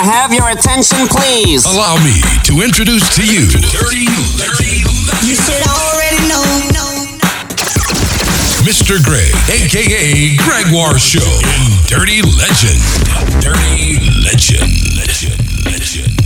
I have your attention, please? Allow me to introduce to you Dirty Dirty You should already know. Mr. Greg, aka Gregoire Show in Dirty Legend. Dirty Legend. Legend. Legend.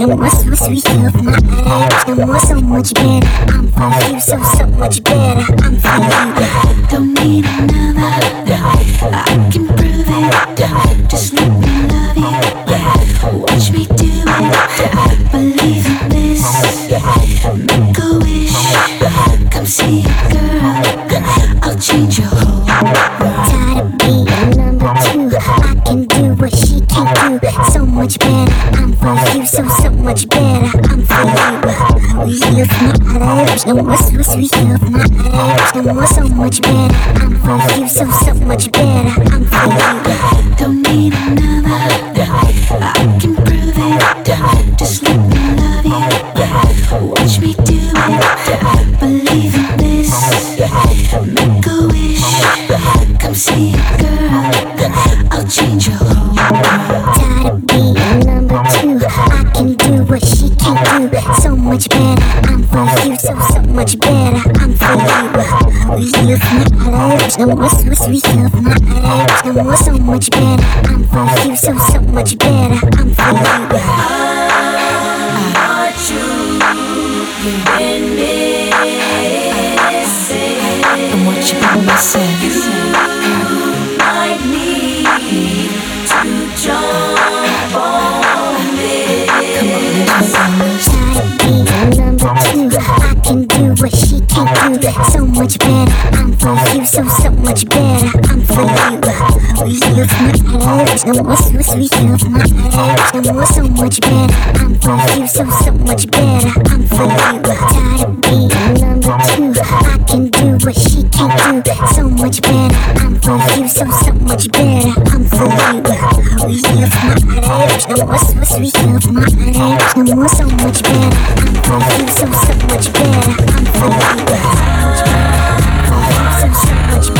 No more so sweet. Live my life. No more so much better. I'm for you, so so much better. I'm for you. Don't need another. Sweet. You look my lips, no more so much better. I'm for you, so so much better. I'm for you. Much better. I'm for you, so so much better. I'm for you. want you. You've been missing. And what you been missing? Might need to jump on this. Come on, let's make on this. Tired of being number two. I can do what she can't do. So much better. I'm for you, so so much better. I'm for you. Look my lips, no more so sweet. You my lips, no more so much better. I'm for you, so so much better. I'm for you. Of being number two. I can do what she can't do. So much better. I'm for you, so so much better. I'm for you. You look my lips, no more so sweet. You my lips, no more so much better. I'm for you, so so much better. I'm for you. So so much better.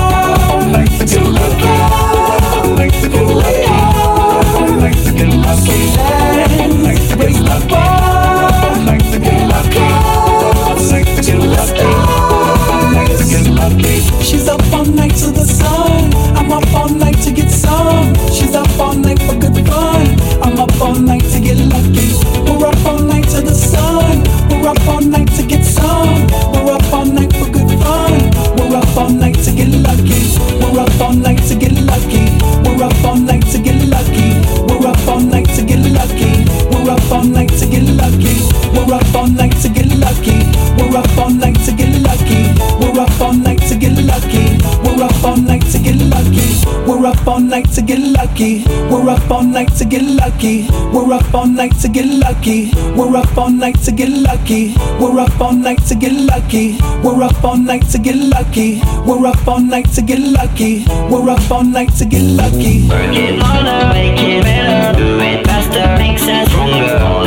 Lucky. We're up all night to get lucky. We're up all night to get lucky. We're up all night to get lucky. We're up all night to get lucky. We're up all night to get lucky. We're up all night to get lucky. We're up all night to get lucky. Work it harder, make it better, do it faster, makes us stronger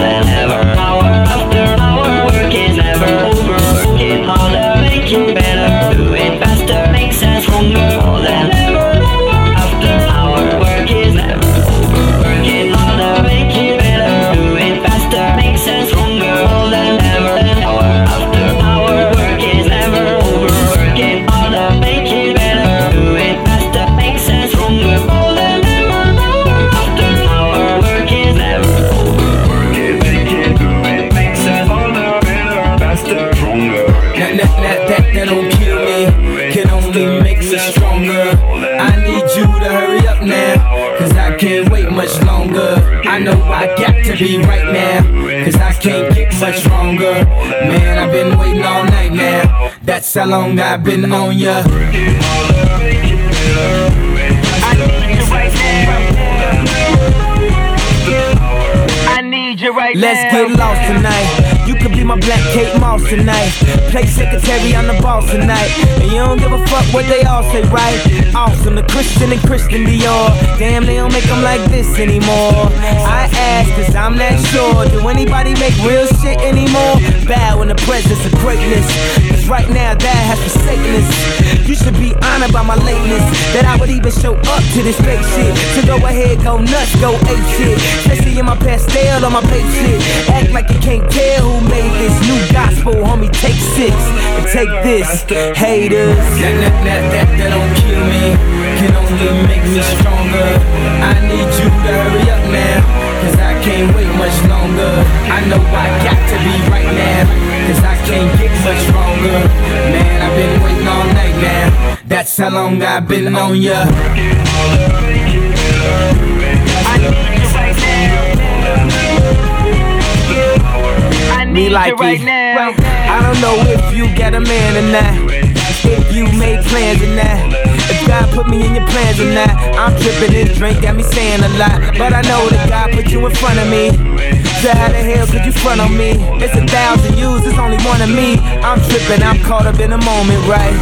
that's how long I've been on ya. I need you right Let's now. get lost tonight. You could be my black Kate Moss tonight. Play secretary on the boss tonight. And you don't give a fuck what they all say, right? Awesome, the Christian and Christian Dior. Damn, they don't make them like this anymore. I ask, cause I'm not sure. Do anybody make real shit anymore? Bow in the presence of greatness. Right now, that has forsaken us. You should be honored by my lateness. That I would even show up to this fake shit. So go ahead, go nuts, go ape shit. Especially in my Pastelle on my plate shit. Act like you can't tell who made this new gospel, homie. Take six and take this, haters. That, that, that, that, that don't kill me, can only make me stronger. I need you to hurry up now, can't wait much longer. I know I got to be right now, cause I can't get much stronger. Man, I've been waiting all night now, that's how long I've been on ya. I need you right now. I need Me like right it. now. I don't know if you got a man or not. If you made plans or not. If God put me in your plans or not. I'm tripping this drink, got me saying a lot. But I know that God put you in front of me. So how the hell could you front on me? It's a thousand yous, it's only one of me. I'm tripping, I'm caught up in the moment, right?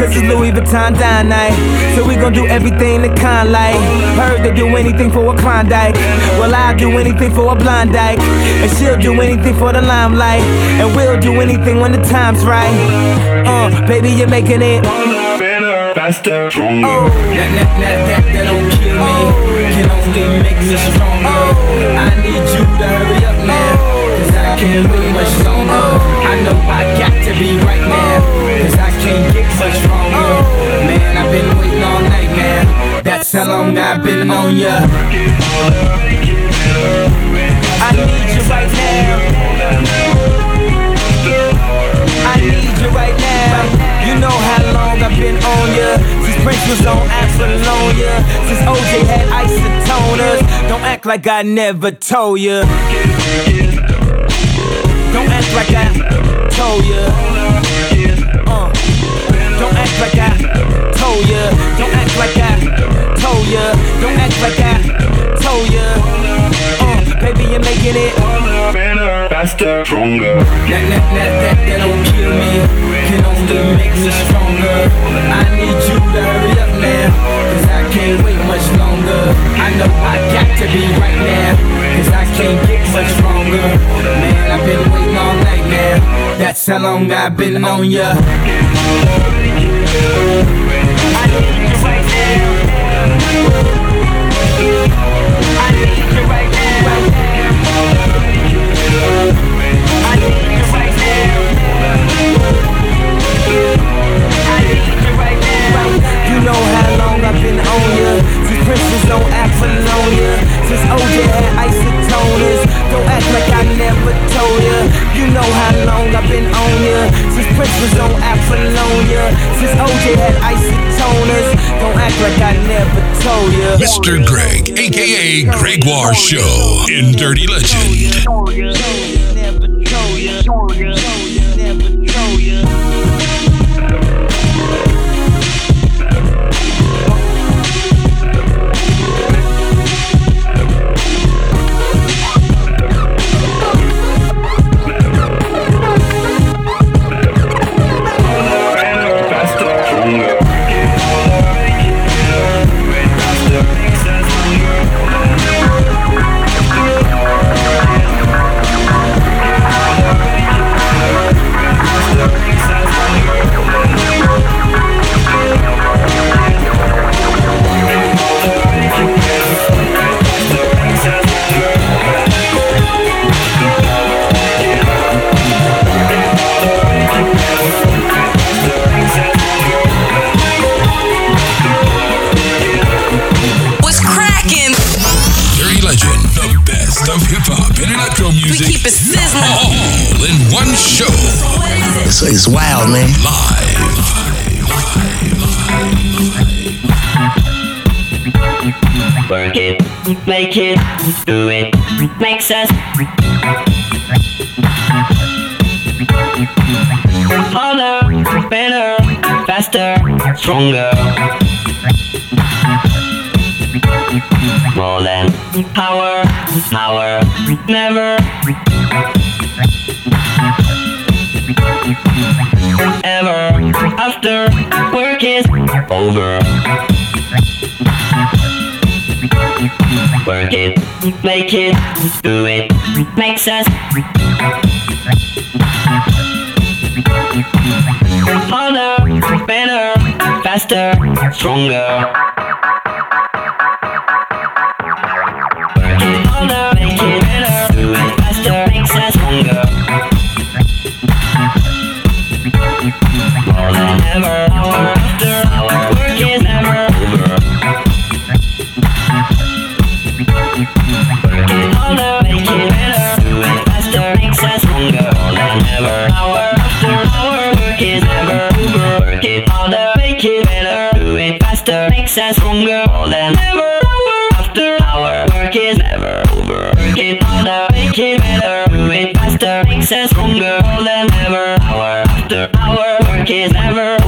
Cause it's Louis Vuitton Don night. So we gon' do everything the kind like. Heard they do anything for a Klondike. Well, I'll do anything for a blind dyke. And she'll do anything for the limelight. And we'll do anything when the time's right. Uh, baby, you're making it. Better, faster, stronger. Oh, that, that, that, that, that don't kill me. Can only make me stronger. I need you to hurry up now. Cause I can't wait much longer. I know I got to be right now. Cause I can't get much stronger. Man, I've been waiting all night now. That's how long I've been on ya. I need you right now. I need you right now. You know how I've been on ya. Since Prince was on Apollonia. Since OJ had isotoners. Don't act like I never told ya. Don't act like I told ya. Uh, don't act like I told ya. Don't act like I told ya. Don't act like I told ya. Uh, baby, you're making it. Better, faster, stronger. That, that, that, that, that don't kill me Can only make me stronger. I need you to hurry up now Cause I can't wait much longer. I know I got to be right now Cause I can't get much stronger. Man, I've been waiting all night now That's how long I've been on ya. I need you right now. I need you right now. I need you right now. Long I've been on ya. Since Prince was on Apollonia. Since OJ had isotoners. Don't act like I never told ya. You know how long I've been on ya. Since Prince was on Apollonia. Since OJ had isotoners. Don't act like I never told ya. Mr. Greg, aka Gregoire Show in Dirty Legend. Faster, make it, do it, makes us harder, better, faster, stronger. Do it faster, makes us stronger. Than ever, after hour, work is never over. Work it harder, make it better, do it faster, makes us stronger. Than ever, hour after hour, work is never over.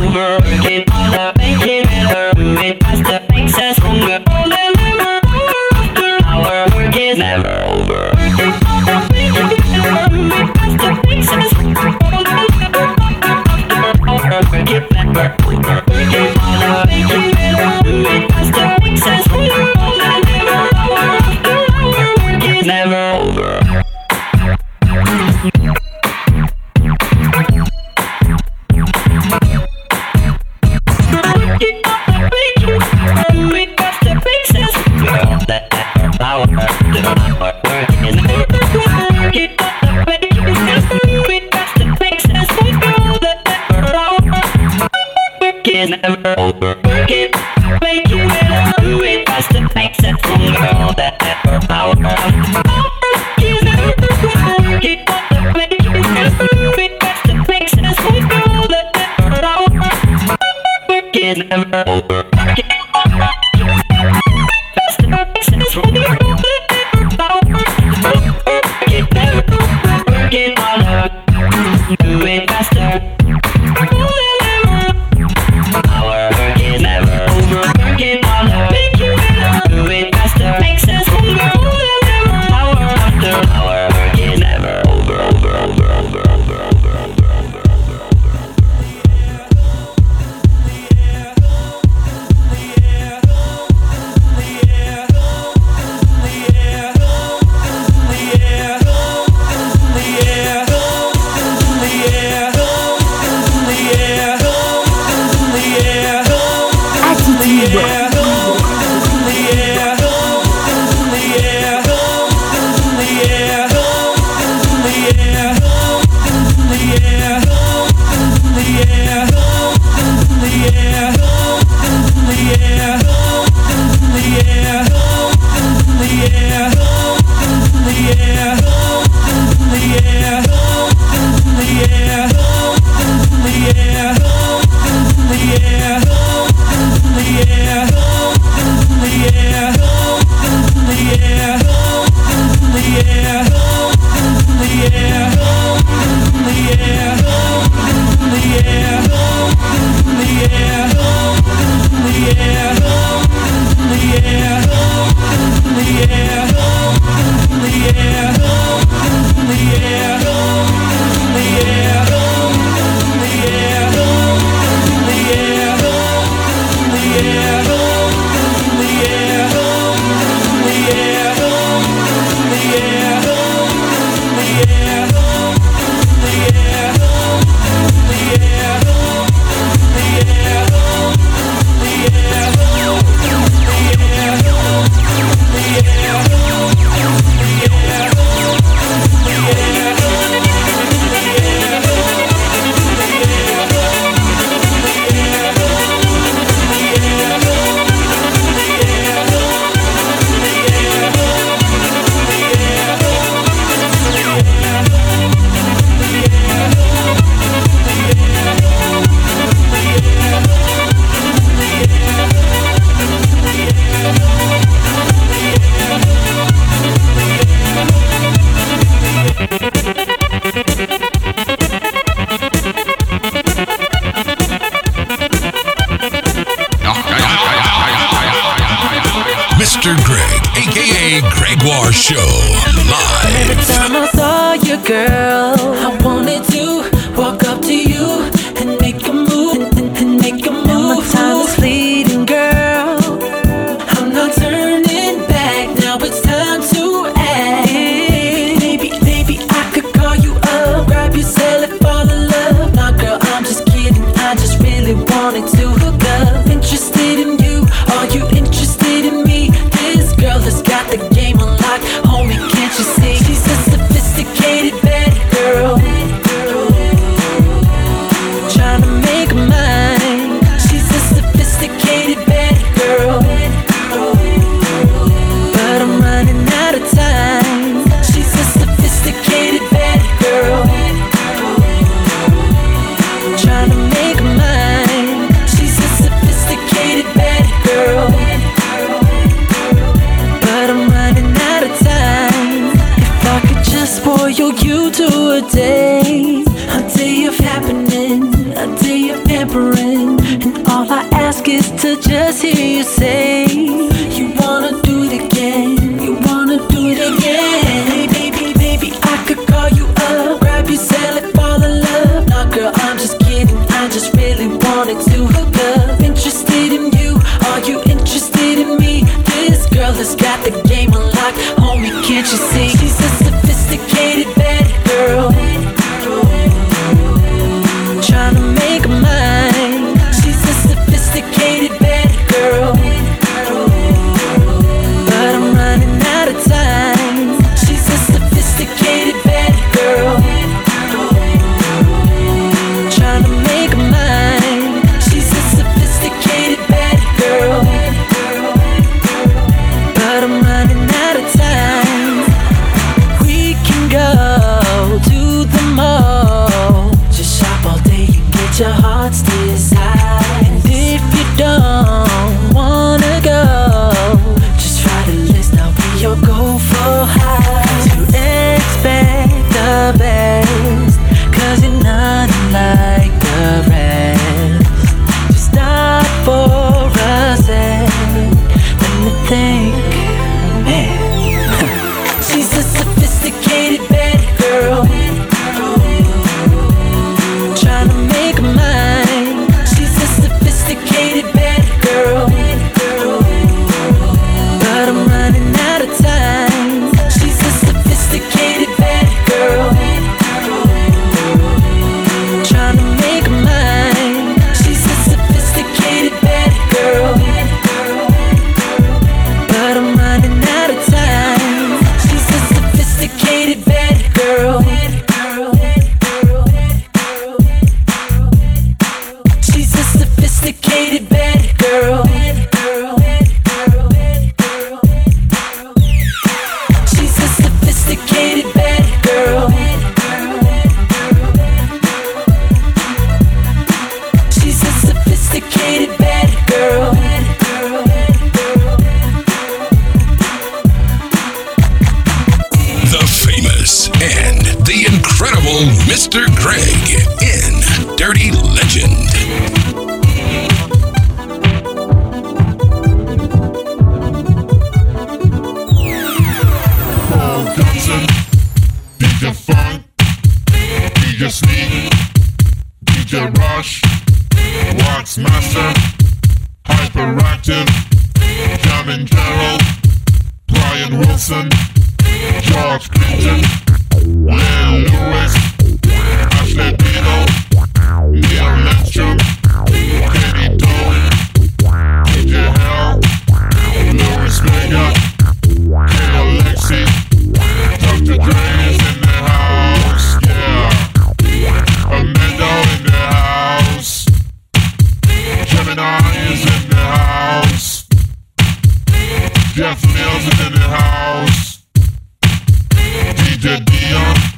DJ Dion,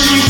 tonight.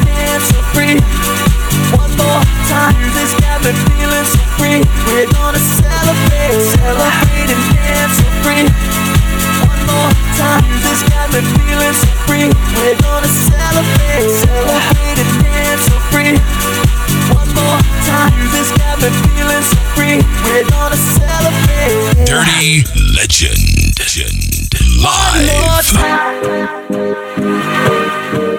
dance so free. One more time. Got me feeling so free. We're gonna celebrate, celebrate and dance so free. One more time. Got me feeling so free. We're gonna celebrate, celebrate and dance so free. One more time. Got me feeling so free. We're gonna celebrate. Dirty Legend. Legend. One more Live.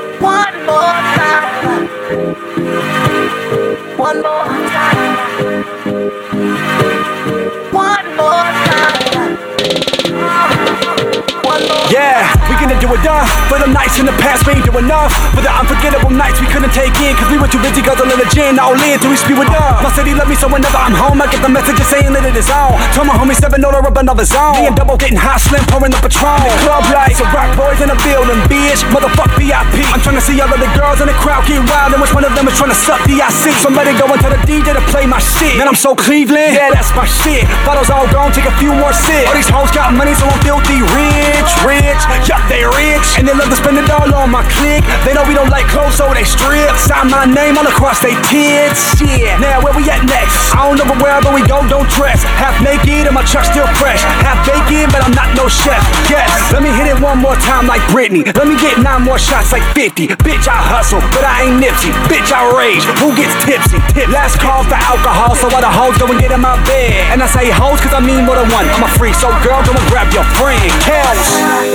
Done. For the nights in the past, we ain't do enough. For the unforgettable nights we couldn't take in, cause we were too busy guzzling the gin. All in till we speed with up. My city love me, so whenever I'm home, I get the messages saying that it is on. Told my homie seven order up another zone. Me and double getting hot, slim, pouring the Patron. The club lights, so rock boys in the building, bitch. Motherfuck VIP. I'm trying to see all of the girls in the crowd get wild, and which one of them is trying to suck DIC. Somebody go tell the DJ to play my shit. Man, I'm so Cleveland, yeah, that's my shit. Bottles all gone, take a few more sips. All these hoes got money, so I'm filthy rich, rich. Yup, they rich, and they love to spend it all on my clique. They know we don't like clothes, so they strip. Sign my name all across they tits. Shit, now where we at next? I don't know, but wherever we go, don't dress. Half naked and my truck still fresh. Half bacon, but I'm not no chef. Yes, let me hit it one more time like Britney. Let me get nine more shots like 50. Bitch, I hustle, but I ain't Nipsey. Bitch, I rage. Who gets tipsy? Tip. Last call for alcohol, so all the hoes go and get in my bed. And I say hoes cause I mean more than one. I'm a freak, so girl, go and grab your friend. Kels,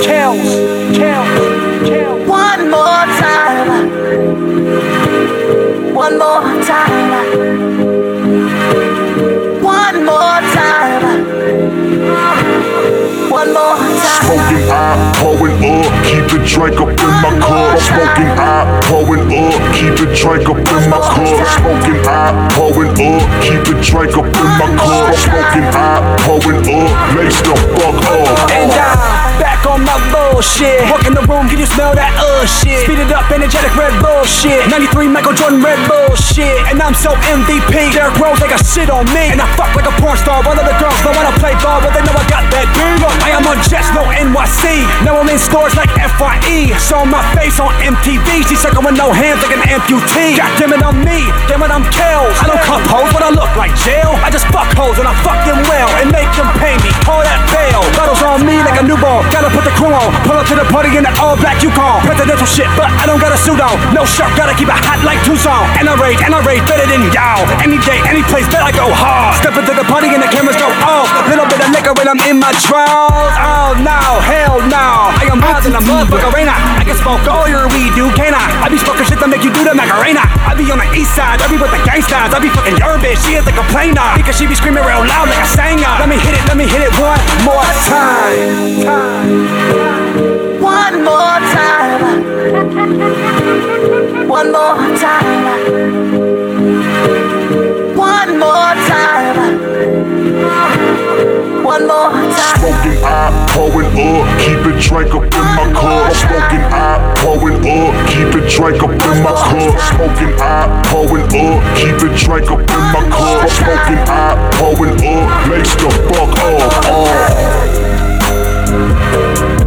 Kels, Kels, Kels. One more time. One more time. One more time. One more. Smoking out, pouring up, keep the drink up in my cup. Smoking out, pouring up, keep the drink up in my cup. Smoking out, pouring up, keep the drink up in my cup. Smoking out, pouring up, lace the fuck up. And I'm back on my bullshit. Walk in the room, can you smell that uh shit? Speed it up, energetic Red Bull shit. 93 Michael Jordan Red Bull shit. And I'm so MVP. Derrick Rose like a shit on me. And I fuck like a porn star. All of the girls when I play ball, but they know I got that beat. I am on Jets, no NYC. Now I'm in stores like FYE. Showing my face on MTV. She sucking with no hands like an amputee. God damn it, I'm me. Damn it, I'm Kels. I don't cup hoes, but I look like jail. I just fuck hoes and I fuck them well and make them pay me. Call that bail. Bottles on me like a newborn. Gotta put the crew on. Pull up to the party in that all black Yukon. Presidential shit, but I don't got a suit on. No shirt, gotta keep it hot like Tucson. And I rate, and I rate better than y'all. Any day, any place, bet I go hard. Step into the party and the cameras go off. Little bit of liquor when I'm in my drawers. Oh no, hell no. I am wild in a motherfucker arena. I can smoke all your weed, dude, can I? I be smoking shit that make you do the Macarena. I be on the east side, I be with the gangsters. I be fucking your bitch, she is a complainer. Because she be screaming real loud like a singer. Let me hit it, let me hit it one more time. One more time. One more time. One more time. Smoking out, pouring up, keep it drink up in my cup. Smoking out, pouring up, keep it drink up in my cup. Smoking out, pouring up, keep it drink up in my cup. Smoking out, pouring up, lace the fuck up. Oh.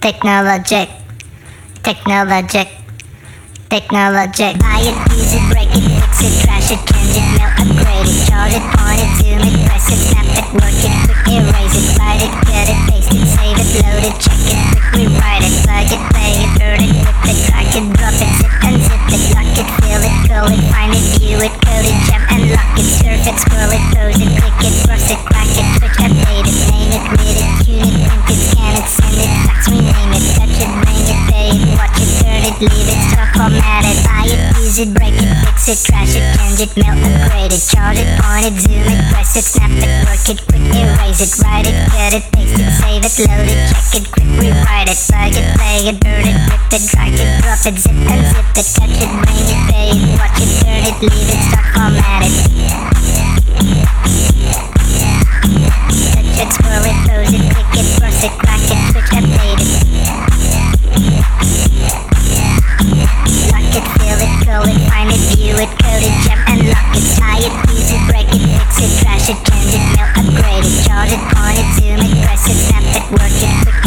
technologic, technologic, technologic. Buy it, use it, break it, fix it, trash it, change it, melt, upgrade it, charge it, point it, zoom it, press it, snap it, work it, quick erase it, write it, cut it, paste it, save it, load it, check it, quick rewrite it, plug it, play it, burn it, rip it, drag it, drop it, zip and zip it, lock it, fill it, call it, find it, view it, code it, jump and lock it, surf it, scroll it, pose it, click it, it, trash it, change it, melt, upgrade it, charge it, point it, zoom it, press it, snap it, work it, quick erase it, write it, cut it, paste it, save it, load it, check it, quick rewrite it, plug it, play it, burn it, rip it, drag it, drop it, zip and zip it, touch it, bring it, pay it, watch it, turn it, leave it, stock, format it. Touch it, scroll it, pose it, click it, cross it, crack it, view it, jump and lock it, tie it, use it, break it, fix it, trash it, change it, melt, upgrade it, charge it, point it, zoom it, press it, snap it, work it, quick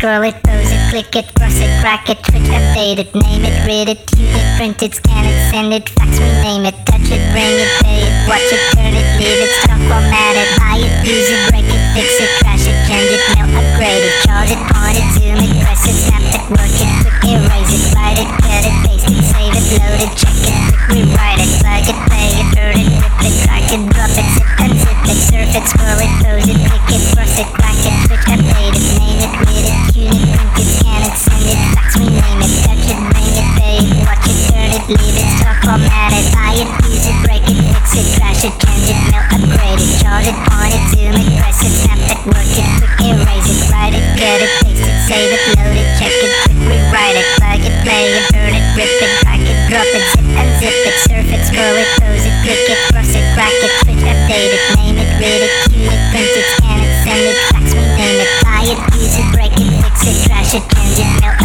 scroll it, pose it, click it, cross it, crack it, switch, update it, name it, read it, tune it, print it, scan it, send it, fax, rename it, touch it, bring it, pay it, watch it, turn it, leave it, stop, format it, buy it, use it, break it, fix it, trash it, change it, melt, upgrade it, charge it, point it, zoom it, press it, snap it, work it, quick erase it, write it, cut it, paste it, save it, load it, check it, quick rewrite it, plug it, play it, burn it, rip it, drag it, drop it, zip and zip it, surf it, scroll it, pose it, leave it, stock, format it, buy it, use it, break it, fix it, trash it, change it, melt, upgrade it, charge it, point it, zoom it, press it, snap it, work it, quick erase it, write it, cut it, paste it, save it, load it, check it, quick rewrite it, plug it, play it, burn it, rip it, drag it, drop it, zip and zip it, surf it, scroll it, pose it, click it, cross it, crack it, switch, update it, name it, read it, tune it, print it, scan it, send it, fax, rename it, buy it, use it, break it, fix it, trash it, change it, melt,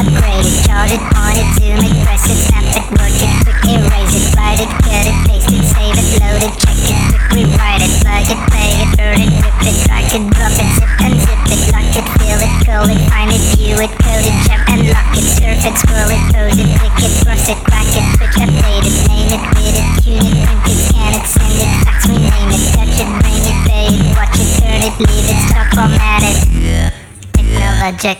upgrade it, charge it, zoom it, press it, snap it, work it, quick erase it, write it, cut it, paste it, save it, load it, check it, quick rewrite it, plug it, play it, burn it, rip it, drag it, drop it, zip and zip it, lock it, fill it, call it, find it, view it, code it, jump and lock it, surf it, scroll it, pose it, click it, cross it, crack it, switch, update it, name it, read it, tune it, print it, scan it, send it, fax, rename it, touch it, bring it, pay it, watch it, turn it, leave it, stock, format it. Technologic,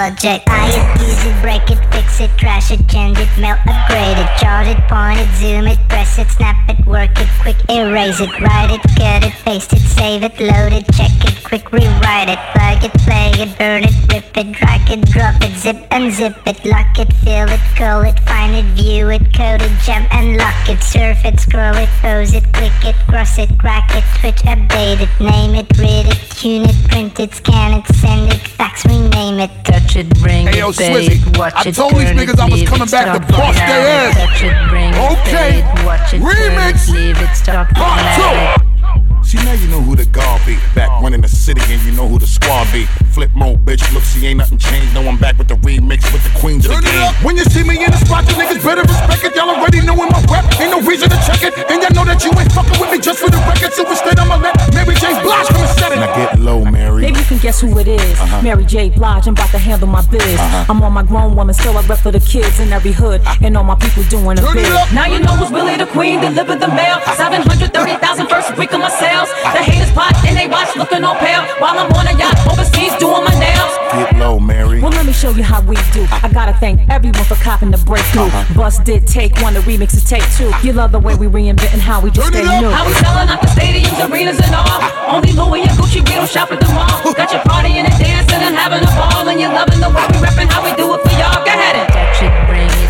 Buy it, use it, break it, fix it, trash it, change it, melt, upgrade it, charge it, point it, zoom it, press it, snap it, work it, quick erase it, write it, cut it, paste it, save it, load it, check it, quick rewrite it, plug it, play it, burn it, rip it, drag it, drop it, zip and zip it, lock it, fill it, call it, find it, view it, code it, jump and lock it, surf it, scroll it, pose it, click it, cross it, crack it, switch, update it, name it, read it, tune it, print it, scan it, send it, fax, rename it, touch it, bring Hey, yo, it, Swizzy, it, watch I it, told these niggas I was coming back to bust their ass. Touch it, bring Okay. pay it, watch it, turn Remix. it, leave it, stop, format it. See now you know who the guard be. Back running the city and you know who the squad be. Flipmode, bitch. Look, see ain't nothing changed. No, I'm back with the remix with the queens of the game. When you see me in the spot, you niggas better respect it. Y'all already knowin' my rep. Ain't no reason to check it. And y'all know that you ain't fucking with me just for the record. So instead I'ma let Mary James Blige come and set it. Now get low, Mary. Maybe you can guess who it is? Uh-huh. Mary J. Blige, I'm about to handle my biz. Uh-huh. I'm on my grown woman, still I rep for the kids in every hood. Ah. And all my people doing a bid. Now you know who's really the queen, deliver the mail. Ah. 730,000 first week of my sales. The haters plot and they watch looking all pale. While I'm on a yacht overseas doing my nails. Get low, Mary. Well, let me show you how we do. I gotta thank everyone for copping the breakthrough. Uh-huh. Bust did take one, the remix is take two. You love the way we reinventing how we just stay new. How we selling out the stadiums, arenas, and all. Only Louis and Gucci, we don't shop at the mall. Got your party and dancing and having a ball. And you're loving the way we reppin' how we do it for y'all. Go ahead and Touch it, bring it,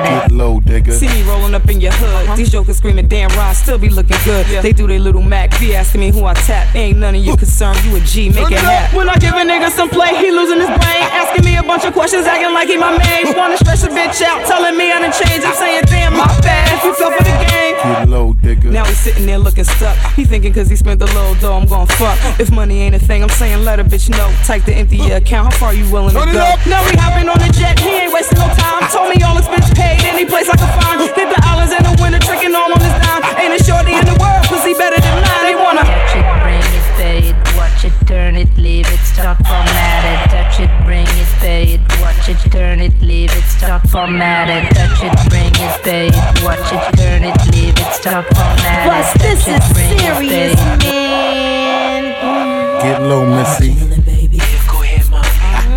it. Get low, digga. See me rolling up in your hood. Uh-huh. These jokers screaming, damn, Rah still be looking good. Yeah. They do their little Mac, be asking me who I tap. Ain't none of your concern, you a G, make it happen. When I give a nigga some play, he losing his brain. Asking me a bunch of questions, acting like he my main. Wanna stress a bitch out, telling me I done changed. I'm saying, damn, my bad. If you fell for the game. Get low, digga. Now he's sitting there looking stuck. He thinking cause he spent the little dough, I'm gon' fuck. If money ain't a thing, I'm saying let a bitch know. Type to empty your account, how far you willing to Turn it go? up. Now we hopping on the jet, he ain't wasting no time. Told me all expense paid, any place I can find. Hit the islands in the winter, tricking all on his dime. Ain't a shorty in the world, pussy better than mine. They wanna Touch it, bring it, pay it, watch it, turn it, leave it, stop, format it. Touch it, bring it, pay it, watch it, turn it, leave it, stop, format it. Touch it, bring it, pay it, watch it, turn it, leave it, stop, format it. Plus, this Touch it, is it, serious, man. Get low, Missy.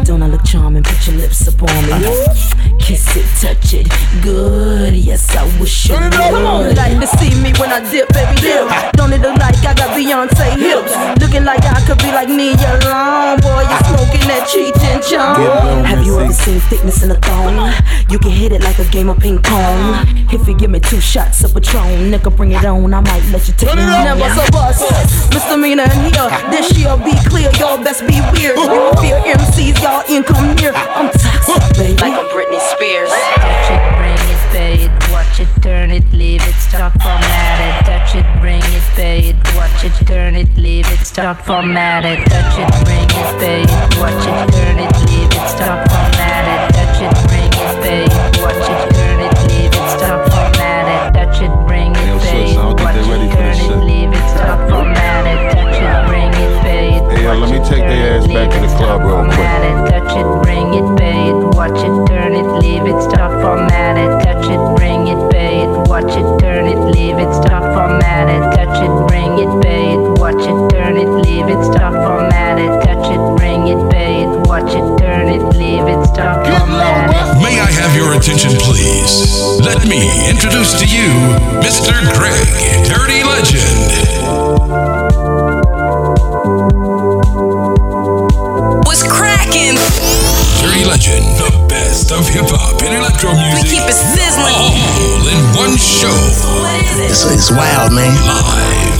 Don't I look charming? Put your lips upon me. Kiss it, touch it, good. Yes, I wish you would. Come on, like to see me when I dip, baby dip. Don't it look like I got Beyonce hips? Looking like I could be like Nia Long. Boy, you smoking that cheech and chong. Have you ever seen thickness in a thong? You can hit it like a game of ping pong. If you give me two shots of Patron, nigga, bring it on. I might let you take me home. Never so bust. Misdemeanor in here. This year be clear. Y'all best be weird. Fear MCs, y'all income near. I'm toxic, baby. Like I'm Britney Spears. Touch it, bring it, pay it, watch it, turn it, leave it, stop, format it. Touch it, bring it, pay it, watch it, turn it, leave it, stop, format it. Touch it, bring it, pay it, watch it, turn it, leave it, stop, format it. Touch it, bring it, pay it, watch it, turn it, leave it, stop, format it. Touch it, bring it, pay I don't it, think watch they ready it, for turn this it, leave it, stop, format it. Touch it, bring it, pay it, Hey, yo, let me take their ass back to the club real quick. touch it, bring it, pay it, watch it, leave it, stop, format it, touch it, bring it, pay it, watch it, turn it, leave it, stop, format it, touch it, bring it, pay it, watch it, turn it, leave it, stop, format it, touch it, bring it, pay it, watch it, turn it, leave it, stop, format it. May I have your attention, please? Let me introduce to you Mr. Greg, Dirty Legend. Hip hop and electro We keep it sizzling. All in one show. It's, it's wild, man. We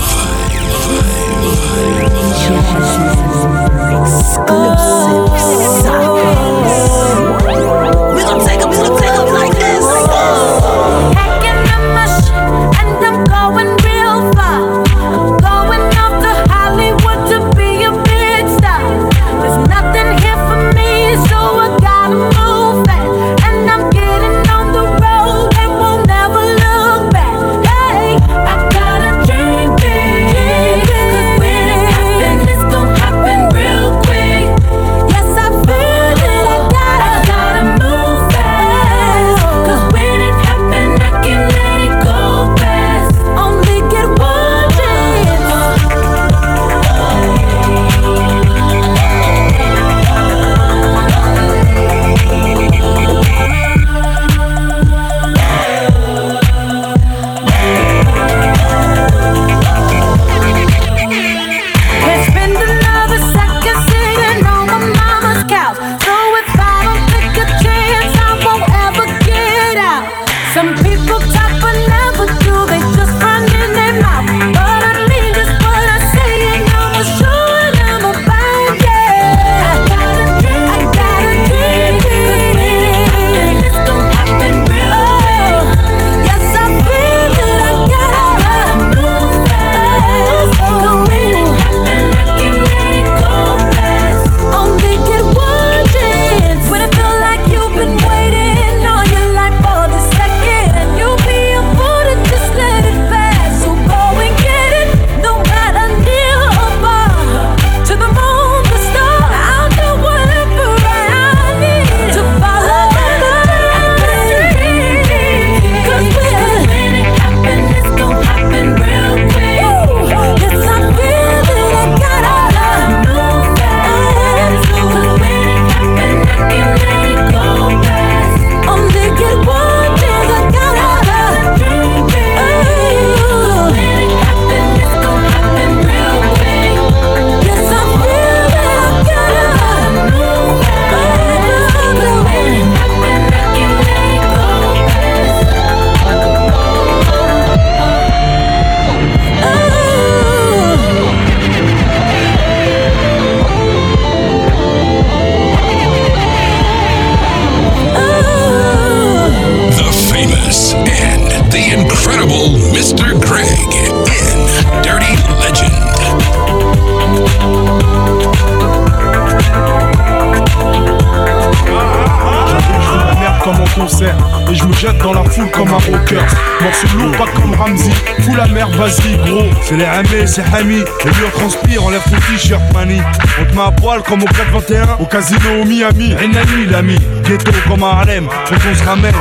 c'est Hami. Et lui, on transpire, enlève ton t-shirt, mani. On te met à poil comme au 421. Au casino au Miami. Renani, l'ami. Ghetto comme à Harlem. Faut qu'on se ramène.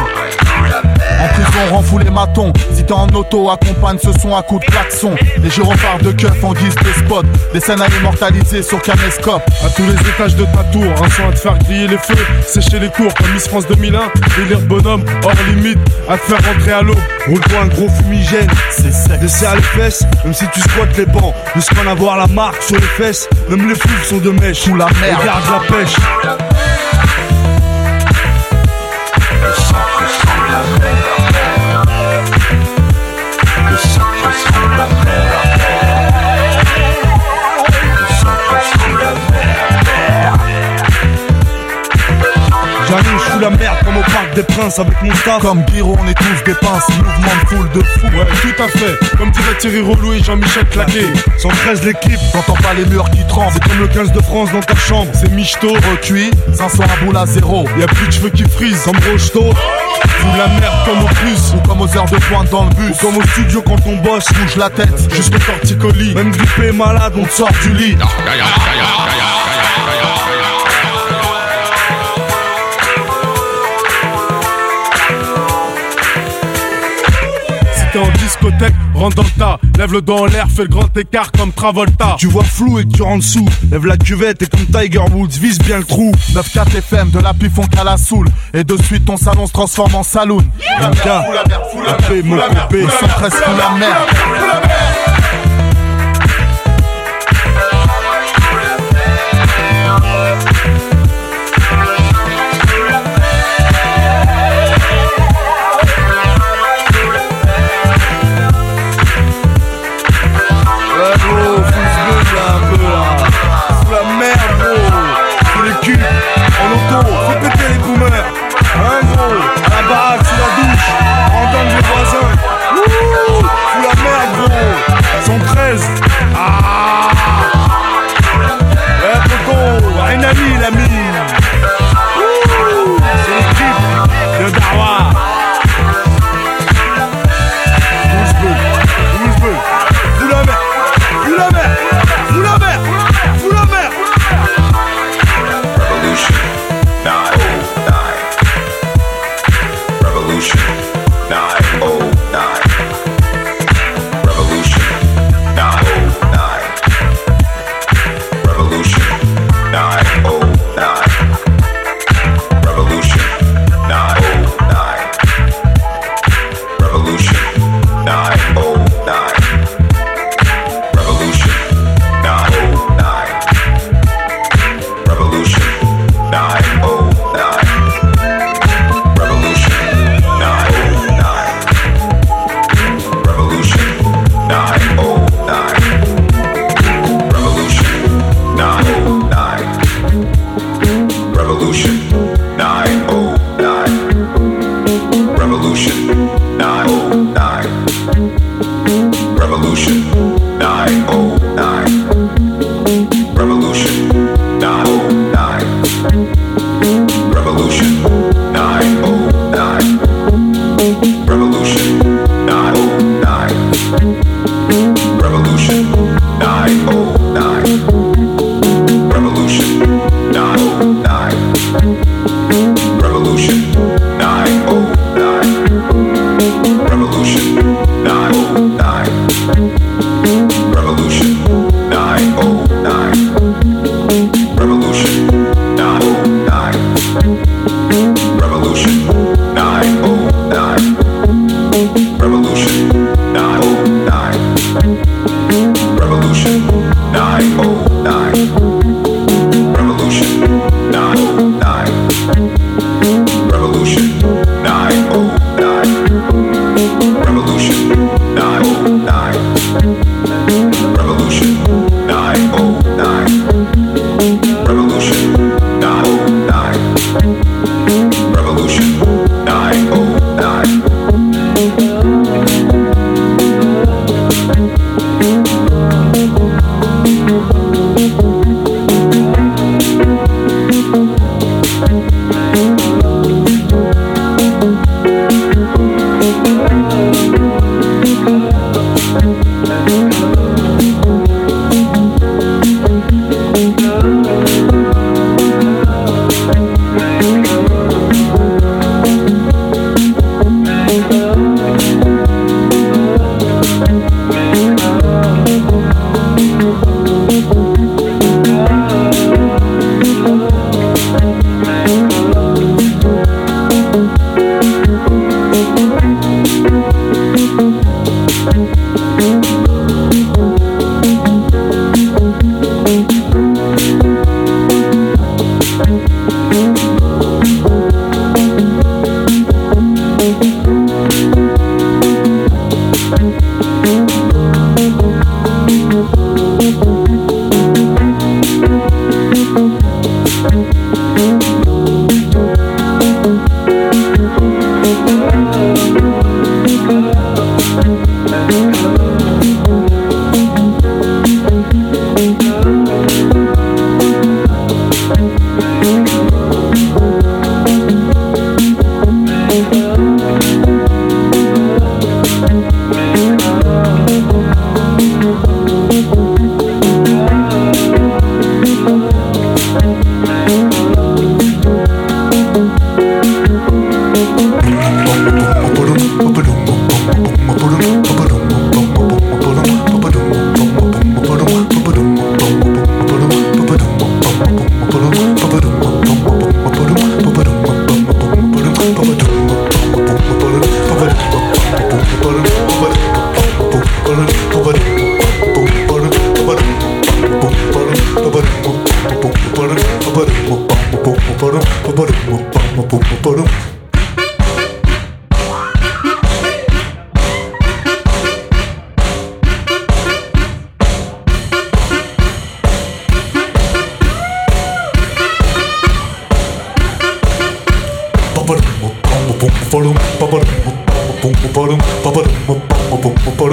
En prison, rend fou les matons. Si t'es en auto, accompagne ce son à coups de klaxon. Les gyrophares de keuf en guise de spot. Des scènes à immortaliser sur caméscope. À tous les étages de ta tour, un son à te faire griller les feux, sécher les cours comme Miss France 2001, délire bonhomme, hors limite, à te faire rentrer à l'eau. Roule-toi un gros fumigène, c'est sec. Desserre les fesses, même si tu squattes les bancs, jusqu'à en avoir la marque sur les fesses, même les fous sont de mèche. Sous la merde. Regarde la pêche. Des princes avec mon staff. Comme Biro, on est tous des pinces. Mouvement de foule de fou. Ouais, tout à fait. Comme dirait Thierry Relou et Jean-Michel Claquet. 113 l'équipe. T'entends pas les murs qui tremblent. C'est comme le 15 de France dans ta chambre. C'est michto. Recuit, 500 à boule à zéro. Y'a plus de cheveux qui frisent comme Rocheto. Fous la merde comme au plus. Ou comme aux heures de pointe dans le bus. Ou comme au studio quand on bosse. Bouge la tête. Jusqu'au torticolis. Même grippé malade, on te sort du lit. Discothèque, rentre dans le tas. Lève le dos en l'air, fais le grand écart comme Travolta. Tu vois flou et que tu rentres sous. Lève la cuvette et comme Tiger Woods, vise bien le trou. 9-4 FM, de la font qu'à la soule. Et de suite, ton salon se transforme en saloon. MK, AP, mon coupé. 113 fous la merde. Ouais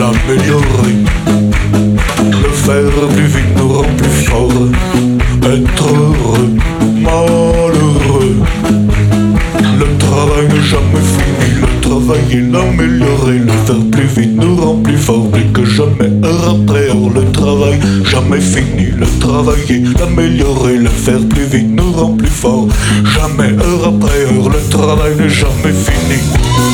l'améliorer, le faire plus vite nous rend plus fort. Être heureux, malheureux. Le travail n'est jamais fini. Le travailler, l'améliorer, le faire plus vite nous rend plus fort. Plus que jamais, heure après heure. Le travail jamais fini. Le travailler, l'améliorer, le faire plus vite nous rend plus fort. Jamais, heure après heure. Le travail n'est jamais fini.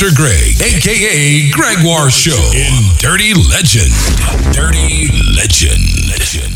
Mr. Greg, aka Gregoire Show in Dirty Legend. Dirty Legend. Legend.